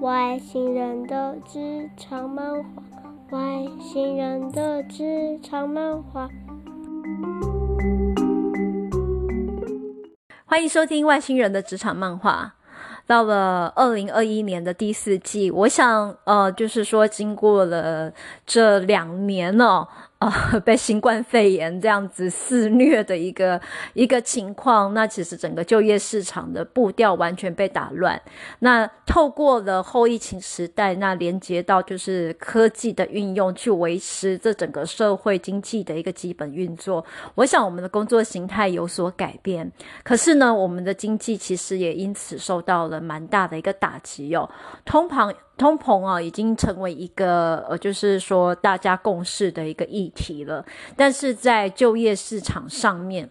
外星人的职场漫画，外星人的职场漫画。欢迎收听《外星人的职场漫画》。到了二零二一年的第四季，我想，呃，就是说，经过了这两年呢、啊、被新冠肺炎这样子肆虐的一个一个情况，那其实整个就业市场的步调完全被打乱。那透过了后疫情时代，那连接到就是科技的运用，去维持这整个社会经济的一个基本运作。我想我们的工作形态有所改变，可是呢，我们的经济其实也因此受到了蛮大的一个打击哦，通膨。通膨啊，已经成为一个呃，就是说大家共识的一个议题了。但是在就业市场上面，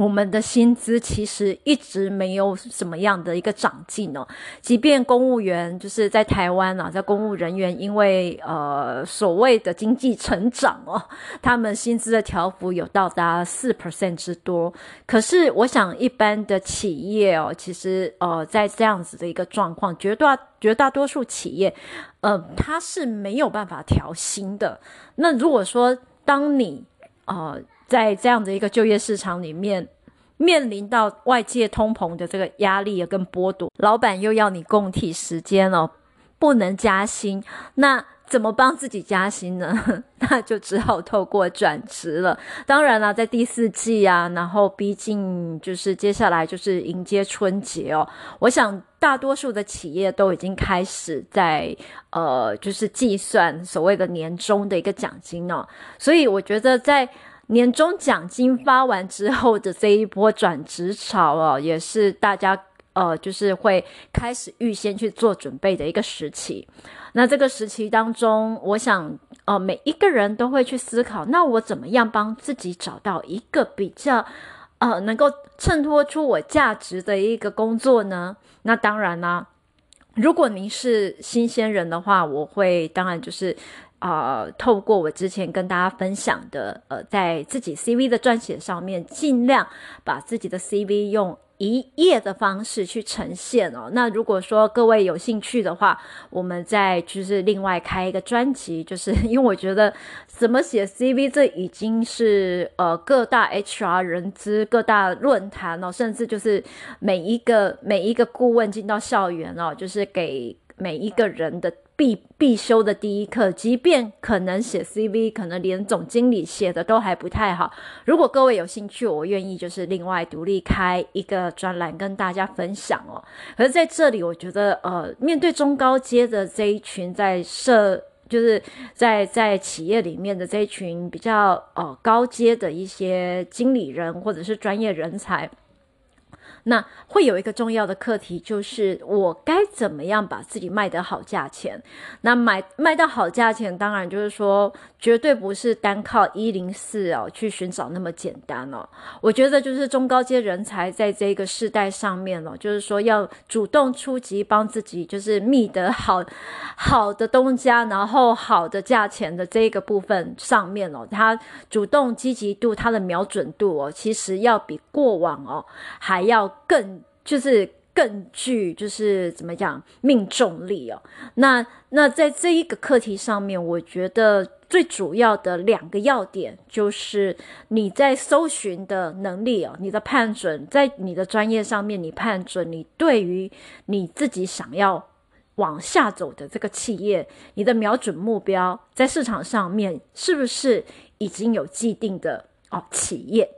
我们的薪资其实一直没有什么样的一个长进哦。即便公务员就是在台湾啊，在公务人员，因为呃所谓的经济成长哦，他们薪资的调幅有到达四 percent 之多。可是我想，一般的企业哦，其实呃在这样子的一个状况，绝大绝大多数企业，呃，它是没有办法调薪的。那如果说当你呃。在这样的一个就业市场里面，面临到外界通膨的这个压力跟剥夺，老板又要你供体时间哦，不能加薪，那怎么帮自己加薪呢？那就只好透过转职了。当然了，在第四季啊，然后毕竟就是接下来就是迎接春节哦，我想大多数的企业都已经开始在呃，就是计算所谓的年终的一个奖金哦，所以我觉得在。年终奖金发完之后的这一波转职潮哦，也是大家呃，就是会开始预先去做准备的一个时期。那这个时期当中，我想呃，每一个人都会去思考，那我怎么样帮自己找到一个比较呃，能够衬托出我价值的一个工作呢？那当然啦，如果您是新鲜人的话，我会当然就是。啊、透过我之前跟大家分享的，呃，在自己 CV 的撰写上面，尽量把自己的 CV 用一页的方式去呈现哦。那如果说各位有兴趣的话，我们再就是另外开一个专辑，就是 因为我觉得怎么写 CV 这已经是呃各大 HR 人资、各大论坛哦，甚至就是每一个每一个顾问进到校园哦，就是给每一个人的。必必修的第一课，即便可能写 CV，可能连总经理写的都还不太好。如果各位有兴趣，我愿意就是另外独立开一个专栏跟大家分享哦。可是在这里，我觉得呃，面对中高阶的这一群在社，就是在在企业里面的这一群比较呃高阶的一些经理人或者是专业人才。那会有一个重要的课题，就是我该怎么样把自己卖得好价钱？那买卖到好价钱，当然就是说，绝对不是单靠一零四哦去寻找那么简单哦。我觉得就是中高阶人才在这个世代上面哦，就是说要主动出击，帮自己就是觅得好好的东家，然后好的价钱的这个部分上面哦，他主动积极度，他的瞄准度哦，其实要比过往哦还要。更就是更具就是怎么讲命中力哦。那那在这一个课题上面，我觉得最主要的两个要点就是你在搜寻的能力哦，你的判准，在你的专业上面，你判准你对于你自己想要往下走的这个企业，你的瞄准目标在市场上面是不是已经有既定的哦企业？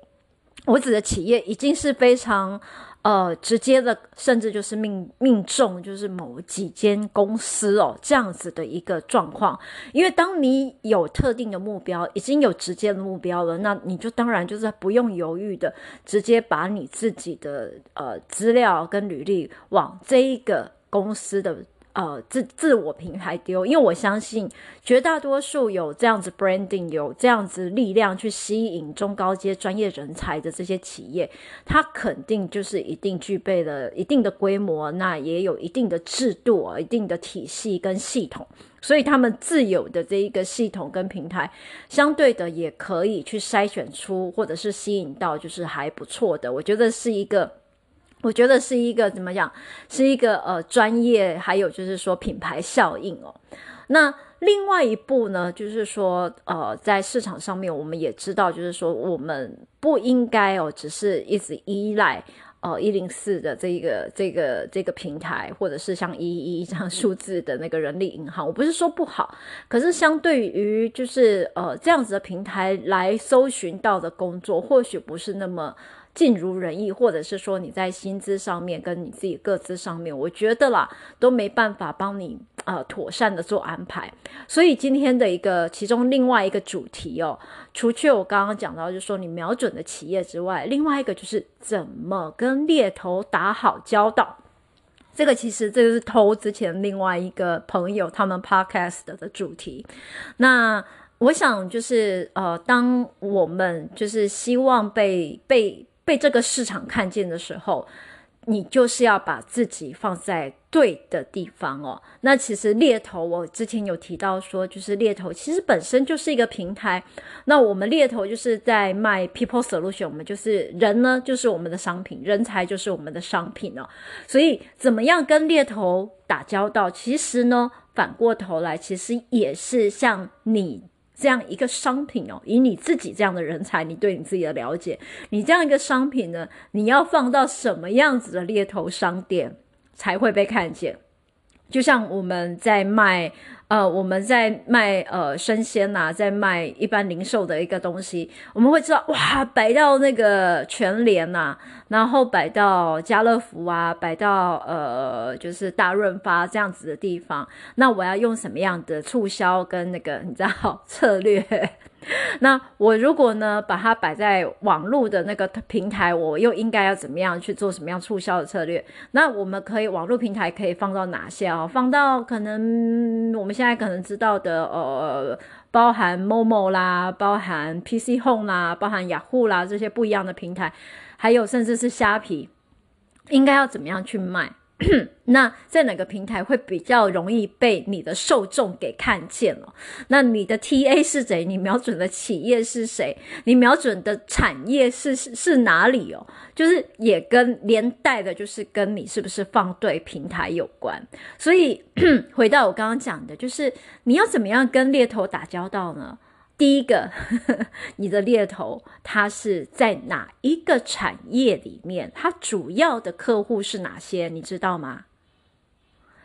我指的企业已经是非常。呃，直接的，甚至就是命命中，就是某几间公司哦，这样子的一个状况。因为当你有特定的目标，已经有直接的目标了，那你就当然就是不用犹豫的，直接把你自己的呃资料跟履历往这一个公司的。呃，自自我平台丢，因为我相信绝大多数有这样子 branding，有这样子力量去吸引中高阶专业人才的这些企业，它肯定就是一定具备了一定的规模，那也有一定的制度，一定的体系跟系统，所以他们自有的这一个系统跟平台，相对的也可以去筛选出或者是吸引到就是还不错的，我觉得是一个。我觉得是一个怎么讲，是一个呃专业，还有就是说品牌效应哦。那另外一步呢，就是说呃在市场上面，我们也知道，就是说我们不应该哦，只是一直依赖呃一零四的这个这个这个平台，或者是像一一一这样数字的那个人力银行。我不是说不好，可是相对于就是呃这样子的平台来搜寻到的工作，或许不是那么。尽如人意，或者是说你在薪资上面跟你自己各自上面，我觉得啦都没办法帮你呃妥善的做安排。所以今天的一个其中另外一个主题哦，除去我刚刚讲到就是说你瞄准的企业之外，另外一个就是怎么跟猎头打好交道。这个其实这个是偷之前另外一个朋友他们 podcast 的主题。那我想就是呃，当我们就是希望被被被这个市场看见的时候，你就是要把自己放在对的地方哦。那其实猎头，我之前有提到说，就是猎头其实本身就是一个平台。那我们猎头就是在卖 people solution，我们就是人呢，就是我们的商品，人才就是我们的商品哦。所以怎么样跟猎头打交道，其实呢，反过头来，其实也是像你。这样一个商品哦，以你自己这样的人才，你对你自己的了解，你这样一个商品呢，你要放到什么样子的猎头商店才会被看见？就像我们在卖。呃，我们在卖呃生鲜呐、在卖一般零售的一个东西，我们会知道哇，摆到那个全联呐、然后摆到家乐福啊，摆到呃就是大润发这样子的地方，那我要用什么样的促销跟那个你知道 策略？那我如果呢，把它摆在网络的那个平台，我又应该要怎么样去做什么样促销的策略？那我们可以网络平台可以放到哪些哦？放到可能我们现在可能知道的，呃，包含 Momo 啦，包含 PC Home 啦，包含雅虎啦这些不一样的平台，还有甚至是虾皮，应该要怎么样去卖？那在哪个平台会比较容易被你的受众给看见了？那你的 TA 是谁？你瞄准的企业是谁？你瞄准的产业是是是哪里哦？就是也跟连带的，就是跟你是不是放对平台有关。所以 回到我刚刚讲的，就是你要怎么样跟猎头打交道呢？第一个，你的猎头他是在哪一个产业里面？他主要的客户是哪些？你知道吗？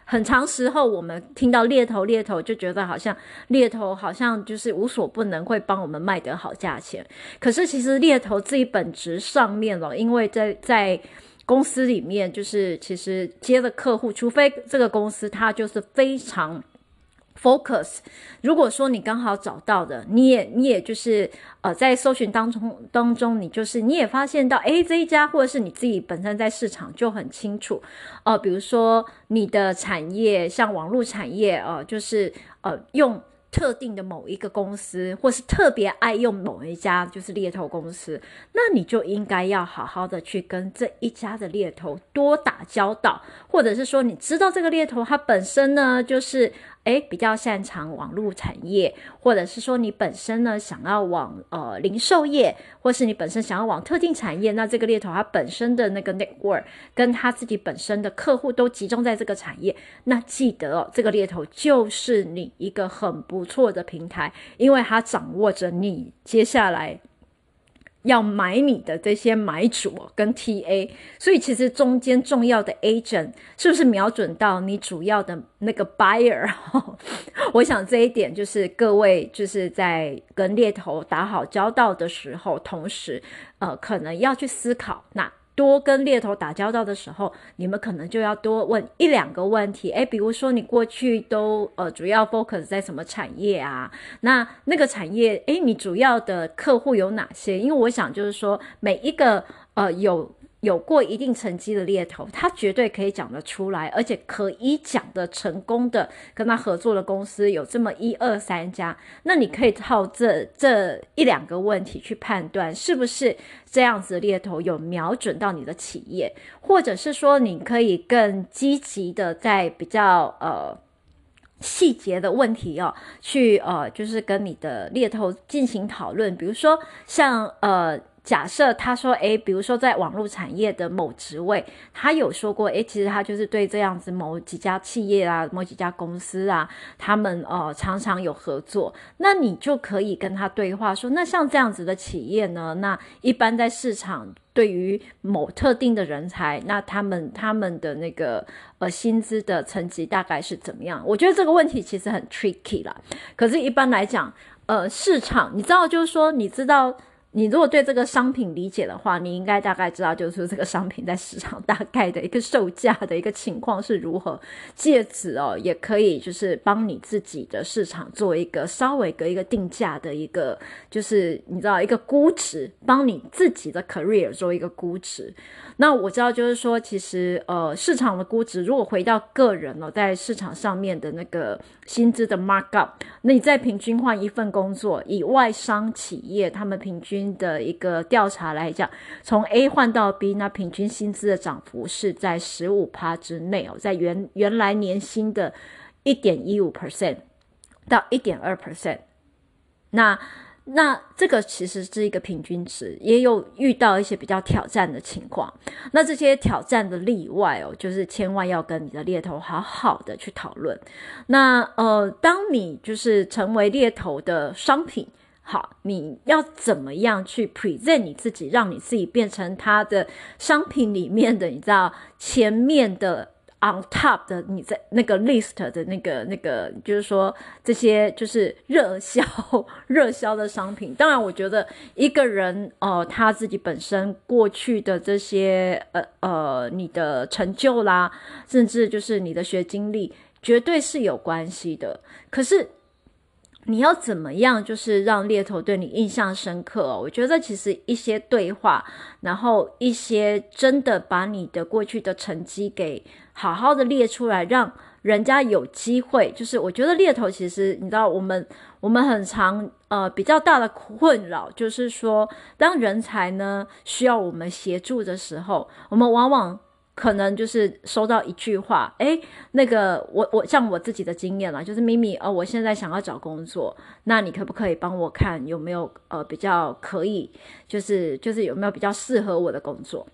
很长时候，我们听到猎头，猎头就觉得好像猎头好像就是无所不能，会帮我们卖得好价钱。可是其实猎头自己本质上面了，因为在在公司里面，就是其实接的客户，除非这个公司它就是非常。Focus，如果说你刚好找到的，你也你也就是呃在搜寻当中当中，你就是你也发现到，诶，这一家或者是你自己本身在市场就很清楚，呃，比如说你的产业像网络产业，呃，就是呃用。特定的某一个公司，或是特别爱用某一家，就是猎头公司，那你就应该要好好的去跟这一家的猎头多打交道，或者是说，你知道这个猎头它本身呢，就是诶比较擅长网络产业，或者是说你本身呢想要往呃零售业，或是你本身想要往特定产业，那这个猎头它本身的那个 network 跟他自己本身的客户都集中在这个产业，那记得哦，这个猎头就是你一个很不。错的平台，因为它掌握着你接下来要买你的这些买主跟 TA，所以其实中间重要的 agent 是不是瞄准到你主要的那个 buyer？我想这一点就是各位就是在跟猎头打好交道的时候，同时呃可能要去思考那。多跟猎头打交道的时候，你们可能就要多问一两个问题，诶，比如说你过去都呃主要 focus 在什么产业啊？那那个产业，诶，你主要的客户有哪些？因为我想就是说每一个呃有。有过一定成绩的猎头，他绝对可以讲得出来，而且可以讲得成功的跟他合作的公司有这么一二三家。那你可以靠这这一两个问题去判断，是不是这样子猎头有瞄准到你的企业，或者是说你可以更积极的在比较呃细节的问题哦，去呃就是跟你的猎头进行讨论，比如说像呃。假设他说，诶，比如说在网络产业的某职位，他有说过，诶，其实他就是对这样子某几家企业啊，某几家公司啊，他们呃常常有合作，那你就可以跟他对话说，那像这样子的企业呢，那一般在市场对于某特定的人才，那他们他们的那个呃薪资的层级大概是怎么样？我觉得这个问题其实很 tricky 啦，可是一般来讲，呃，市场你知道，就是说你知道。你如果对这个商品理解的话，你应该大概知道，就是这个商品在市场大概的一个售价的一个情况是如何。借此哦，也可以就是帮你自己的市场做一个稍微的一个定价的一个，就是你知道一个估值，帮你自己的 career 做一个估值。那我知道，就是说，其实呃，市场的估值，如果回到个人哦，在市场上面的那个薪资的 markup，那你再平均换一份工作，以外商企业他们平均的一个调查来讲，从 A 换到 B，那平均薪资的涨幅是在十五趴之内哦，在原原来年薪的一点一五 percent 到一点二 percent，那。那这个其实是一个平均值，也有遇到一些比较挑战的情况。那这些挑战的例外哦，就是千万要跟你的猎头好好的去讨论。那呃，当你就是成为猎头的商品，好，你要怎么样去 present 你自己，让你自己变成他的商品里面的，你知道前面的。On top 的你在那个 list 的那个那个，就是说这些就是热销热销的商品。当然，我觉得一个人呃他自己本身过去的这些呃呃你的成就啦，甚至就是你的学经历，绝对是有关系的。可是。你要怎么样，就是让猎头对你印象深刻？我觉得其实一些对话，然后一些真的把你的过去的成绩给好好的列出来，让人家有机会。就是我觉得猎头其实你知道，我们我们很常呃比较大的困扰，就是说当人才呢需要我们协助的时候，我们往往。可能就是收到一句话，诶，那个我我像我自己的经验啦，就是咪咪，呃，我现在想要找工作，那你可不可以帮我看有没有呃比较可以，就是就是有没有比较适合我的工作？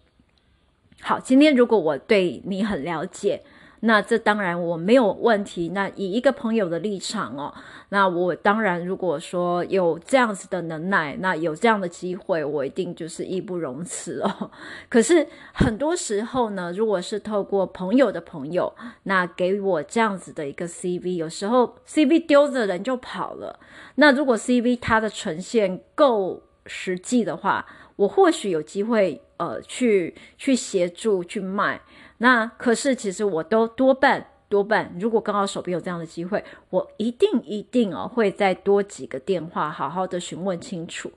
好，今天如果我对你很了解。那这当然我没有问题。那以一个朋友的立场哦，那我当然如果说有这样子的能耐，那有这样的机会，我一定就是义不容辞哦。可是很多时候呢，如果是透过朋友的朋友，那给我这样子的一个 CV，有时候 CV 丢着人就跑了。那如果 CV 它的呈现够实际的话，我或许有机会呃去去协助去卖。那可是，其实我都多半多半，如果刚好手边有这样的机会，我一定一定哦会再多几个电话，好好的询问清楚。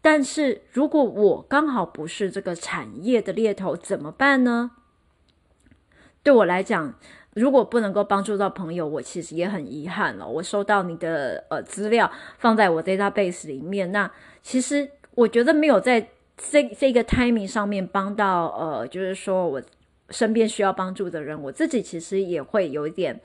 但是如果我刚好不是这个产业的猎头，怎么办呢？对我来讲，如果不能够帮助到朋友，我其实也很遗憾了。我收到你的呃资料，放在我 database 里面，那其实我觉得没有在这这个 timing 上面帮到呃，就是说我。身边需要帮助的人，我自己其实也会有一点，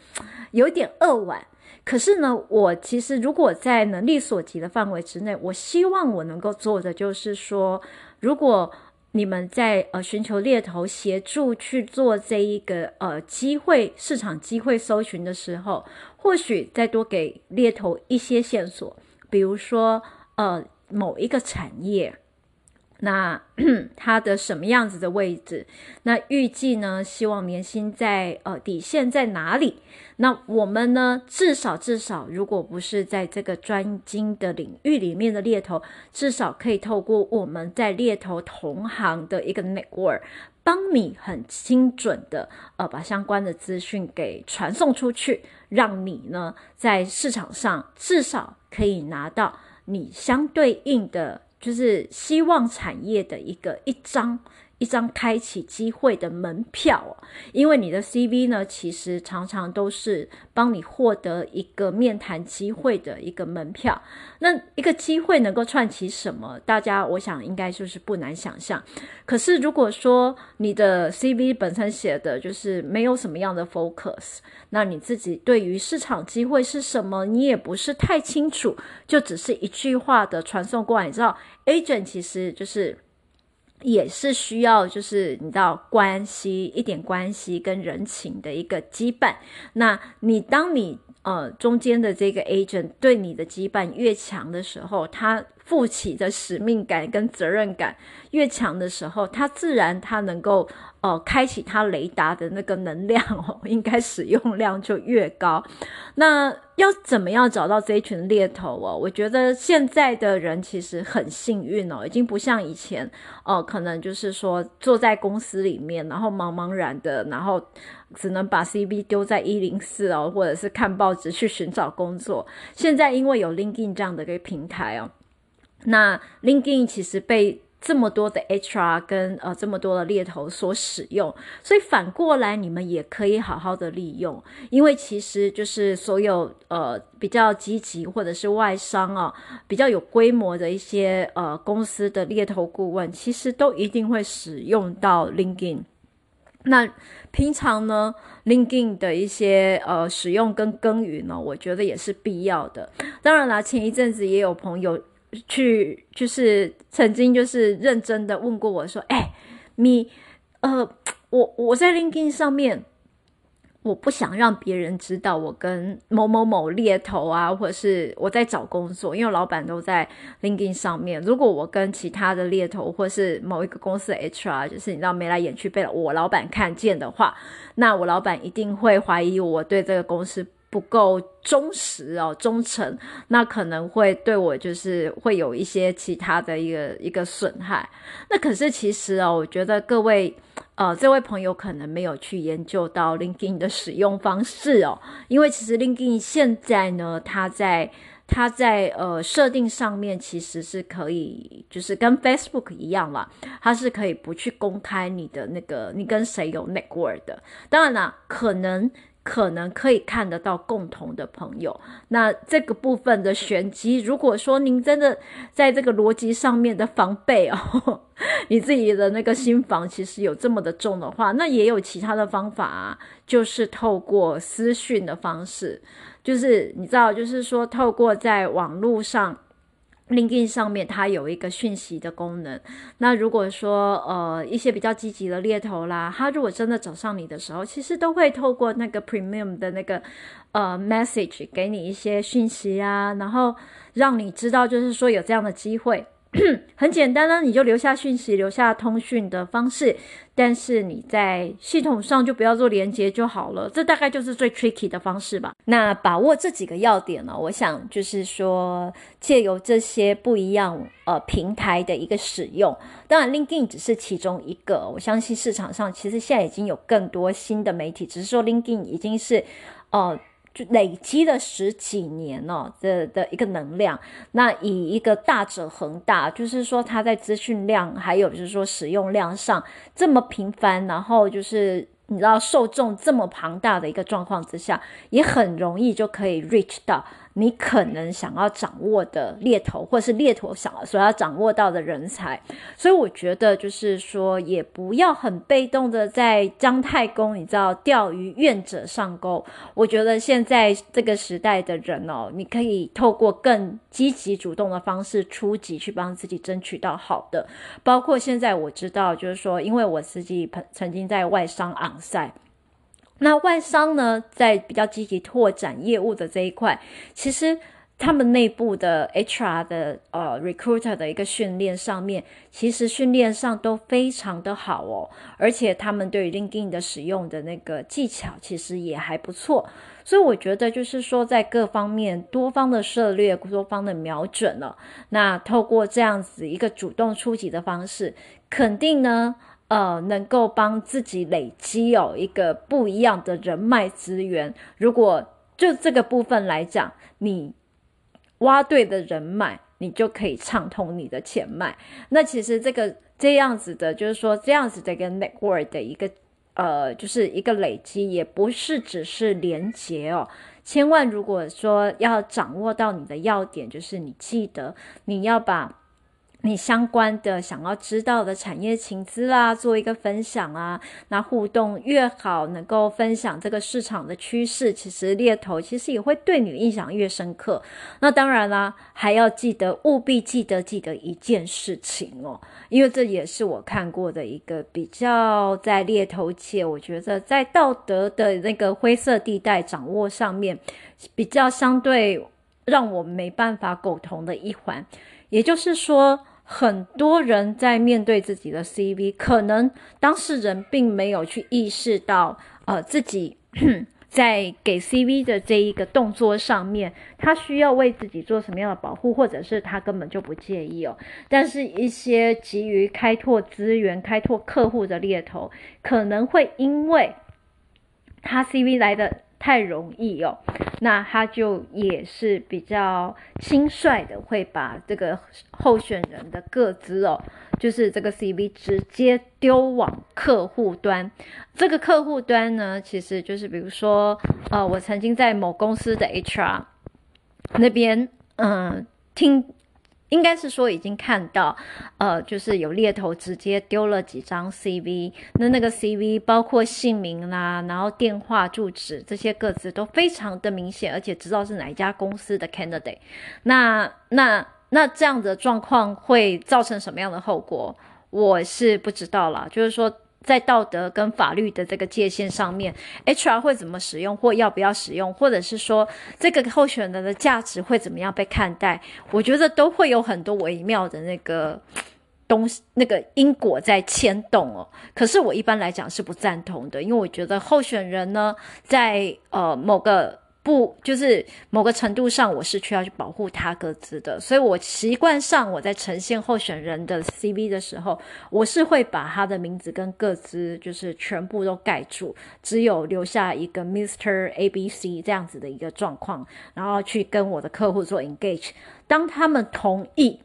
有点扼腕。可是呢，我其实如果在能力所及的范围之内，我希望我能够做的就是说，如果你们在呃寻求猎头协助去做这一个呃机会市场机会搜寻的时候，或许再多给猎头一些线索，比如说呃某一个产业。那 它的什么样子的位置？那预计呢？希望年薪在呃底线在哪里？那我们呢？至少至少，如果不是在这个专精的领域里面的猎头，至少可以透过我们在猎头同行的一个 network，帮你很精准的呃把相关的资讯给传送出去，让你呢在市场上至少可以拿到你相对应的。就是希望产业的一个一张一张开启机会的门票哦，因为你的 CV 呢，其实常常都是帮你获得一个面谈机会的一个门票。那一个机会能够串起什么？大家我想应该就是不难想象。可是如果说你的 CV 本身写的就是没有什么样的 focus，那你自己对于市场机会是什么，你也不是太清楚，就只是一句话的传送过来，你知道？agent 其实就是也是需要，就是你知道关系一点关系跟人情的一个羁绊。那你当你呃中间的这个 agent 对你的羁绊越强的时候，他负起的使命感跟责任感越强的时候，他自然他能够。哦，开启它雷达的那个能量哦，应该使用量就越高。那要怎么样找到这一群猎头哦？我觉得现在的人其实很幸运哦，已经不像以前哦，可能就是说坐在公司里面，然后茫茫然的，然后只能把 CV 丢在一零四哦，或者是看报纸去寻找工作。现在因为有 LinkedIn 这样的一个平台哦，那 LinkedIn 其实被这么多的 HR 跟呃这么多的猎头所使用，所以反过来你们也可以好好的利用，因为其实就是所有呃比较积极或者是外商啊，比较有规模的一些呃公司的猎头顾问，其实都一定会使用到 LinkedIn。那平常呢，LinkedIn 的一些呃使用跟耕耘呢，我觉得也是必要的。当然啦，前一阵子也有朋友。去就是曾经就是认真的问过我说，哎、欸，你呃，我我在 LinkedIn 上面，我不想让别人知道我跟某某某猎头啊，或者是我在找工作，因为老板都在 LinkedIn 上面。如果我跟其他的猎头或是某一个公司的 HR，就是你知道眉来眼去被我老板看见的话，那我老板一定会怀疑我对这个公司。不够忠实哦，忠诚，那可能会对我就是会有一些其他的一个一个损害。那可是其实哦，我觉得各位呃这位朋友可能没有去研究到 LinkedIn 的使用方式哦，因为其实 LinkedIn 现在呢，它在它在呃设定上面其实是可以，就是跟 Facebook 一样啦，它是可以不去公开你的那个你跟谁有 network 的。当然啦，可能。可能可以看得到共同的朋友，那这个部分的玄机，如果说您真的在这个逻辑上面的防备哦，你自己的那个心防其实有这么的重的话，那也有其他的方法啊，就是透过私讯的方式，就是你知道，就是说透过在网络上。LinkedIn 上面它有一个讯息的功能。那如果说呃一些比较积极的猎头啦，他如果真的找上你的时候，其实都会透过那个 Premium 的那个呃 message 给你一些讯息啊，然后让你知道就是说有这样的机会。很简单呢，你就留下讯息，留下通讯的方式，但是你在系统上就不要做连接就好了。这大概就是最 tricky 的方式吧。那把握这几个要点呢，我想就是说，借由这些不一样呃平台的一个使用，当然 LinkedIn 只是其中一个。我相信市场上其实现在已经有更多新的媒体，只是说 LinkedIn 已经是呃。就累积了十几年哦的的一个能量，那以一个大者恒大，就是说他在资讯量还有就是说使用量上这么频繁，然后就是你知道受众这么庞大的一个状况之下，也很容易就可以 reach 到。你可能想要掌握的猎头，或是猎头想所要掌握到的人才，所以我觉得就是说，也不要很被动的在姜太公，你知道钓鱼愿者上钩。我觉得现在这个时代的人哦，你可以透过更积极主动的方式出击，去帮自己争取到好的。包括现在我知道，就是说，因为我自己曾曾经在外商 onsite。那外商呢，在比较积极拓展业务的这一块，其实他们内部的 HR 的呃 recruiter 的一个训练上面，其实训练上都非常的好哦，而且他们对于 LinkedIn 的使用的那个技巧，其实也还不错。所以我觉得就是说，在各方面多方的涉略，多方的瞄准了，那透过这样子一个主动出击的方式，肯定呢。呃，能够帮自己累积有一个不一样的人脉资源。如果就这个部分来讲，你挖对的人脉，你就可以畅通你的钱脉。那其实这个这样子的，就是说这样子的一个 network 的一个呃，就是一个累积，也不是只是连接哦。千万如果说要掌握到你的要点，就是你记得你要把。你相关的想要知道的产业情资啦，做一个分享啊，那互动越好，能够分享这个市场的趋势，其实猎头其实也会对你印象越深刻。那当然啦，还要记得务必记得记得一件事情哦，因为这也是我看过的一个比较在猎头界，我觉得在道德的那个灰色地带掌握上面比较相对让我没办法苟同的一环，也就是说。很多人在面对自己的 CV，可能当事人并没有去意识到，呃，自己 在给 CV 的这一个动作上面，他需要为自己做什么样的保护，或者是他根本就不介意哦。但是，一些急于开拓资源、开拓客户的猎头，可能会因为他 CV 来的。太容易哦，那他就也是比较轻率的，会把这个候选人的个资哦，就是这个 CV 直接丢往客户端。这个客户端呢，其实就是比如说，呃，我曾经在某公司的 HR 那边，嗯、听。应该是说已经看到，呃，就是有猎头直接丢了几张 CV，那那个 CV 包括姓名啦，然后电话、住址这些各自都非常的明显，而且知道是哪一家公司的 candidate。那那那这样的状况会造成什么样的后果？我是不知道啦，就是说。在道德跟法律的这个界限上面，HR 会怎么使用，或要不要使用，或者是说这个候选人的价值会怎么样被看待？我觉得都会有很多微妙的那个东西，那个因果在牵动哦。可是我一般来讲是不赞同的，因为我觉得候选人呢，在呃某个。不，就是某个程度上，我是需要去保护他各自的，所以我习惯上我在呈现候选人的 CV 的时候，我是会把他的名字跟个资就是全部都盖住，只有留下一个 Mr. ABC 这样子的一个状况，然后去跟我的客户做 engage，当他们同意。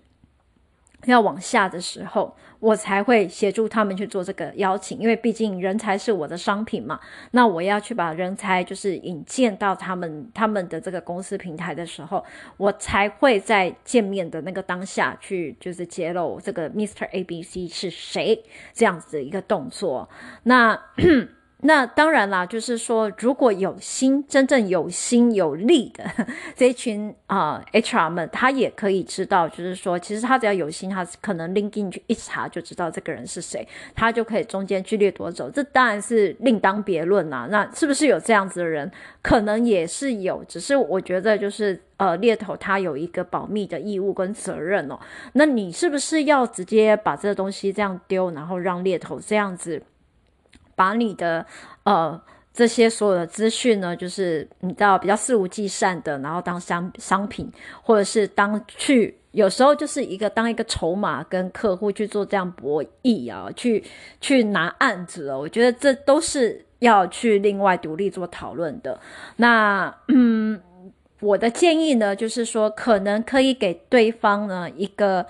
要往下的时候，我才会协助他们去做这个邀请，因为毕竟人才是我的商品嘛。那我要去把人才就是引荐到他们他们的这个公司平台的时候，我才会在见面的那个当下去就是揭露这个 Mr. ABC 是谁这样子的一个动作。那。那当然啦，就是说，如果有心，真正有心有力的 这一群啊、HR 们，他也可以知道，就是说，其实他只要有心，他可能 link 进去一查就知道这个人是谁，他就可以中间去掠夺走。这当然是另当别论啦。那是不是有这样子的人？可能也是有，只是我觉得就是呃，猎头他有一个保密的义务跟责任哦。那你是不是要直接把这个东西这样丢，然后让猎头这样子？把你的呃这些所有的资讯呢，就是你知道比较肆无忌惮的，然后当商商品，或者是当去有时候就是一个当一个筹码跟客户去做这样博弈啊，去去拿案子哦，我觉得这都是要去另外独立做讨论的。那嗯，我的建议呢，就是说可能可以给对方呢一个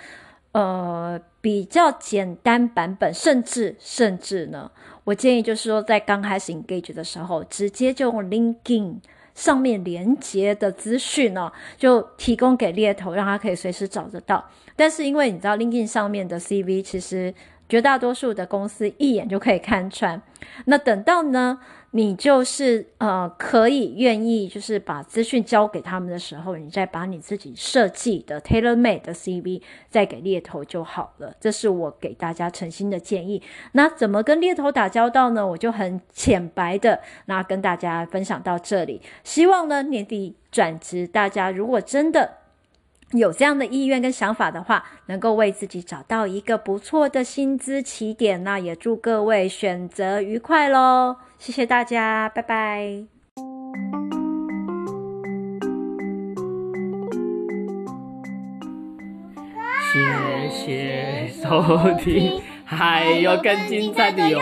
呃比较简单版本，甚至甚至呢。我建议就是说，在刚开始 engage 的时候，直接就用 LinkedIn 上面连接的资讯呢，就提供给猎头，让他可以随时找得到。但是因为你知道 LinkedIn 上面的 CV，其实绝大多数的公司一眼就可以看穿。那等到呢，你就是呃，可以愿意就是把资讯交给他们的时候，你再把你自己设计的 tailor-made 的 CV 再给猎头就好了。这是我给大家诚心的建议。那怎么跟猎头打交道呢？我就很浅白的那跟大家分享到这里。希望呢，年底转职，大家如果真的有这样的意愿跟想法的话，能够为自己找到一个不错的薪资起点。那也祝各位选择愉快喽！谢谢大家，拜拜。谢谢收听，还有更精彩的哟。